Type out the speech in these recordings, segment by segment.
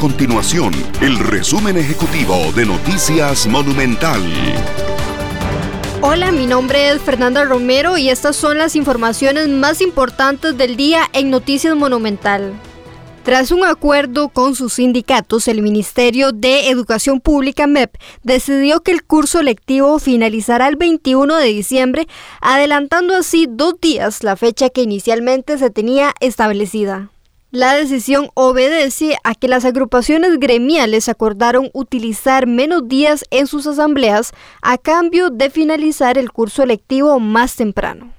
continuación el resumen ejecutivo de Noticias Monumental. Hola, mi nombre es Fernanda Romero y estas son las informaciones más importantes del día en Noticias Monumental. Tras un acuerdo con sus sindicatos, el Ministerio de Educación Pública MEP decidió que el curso lectivo finalizará el 21 de diciembre, adelantando así dos días la fecha que inicialmente se tenía establecida. La decisión obedece a que las agrupaciones gremiales acordaron utilizar menos días en sus asambleas a cambio de finalizar el curso electivo más temprano.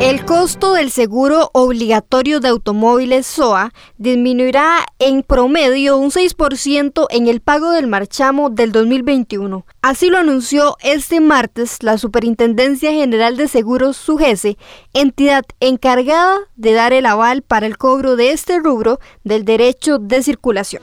El costo del seguro obligatorio de automóviles SOA disminuirá en promedio un 6% en el pago del marchamo del 2021. Así lo anunció este martes la Superintendencia General de Seguros SUGESE, entidad encargada de dar el aval para el cobro de este rubro del derecho de circulación.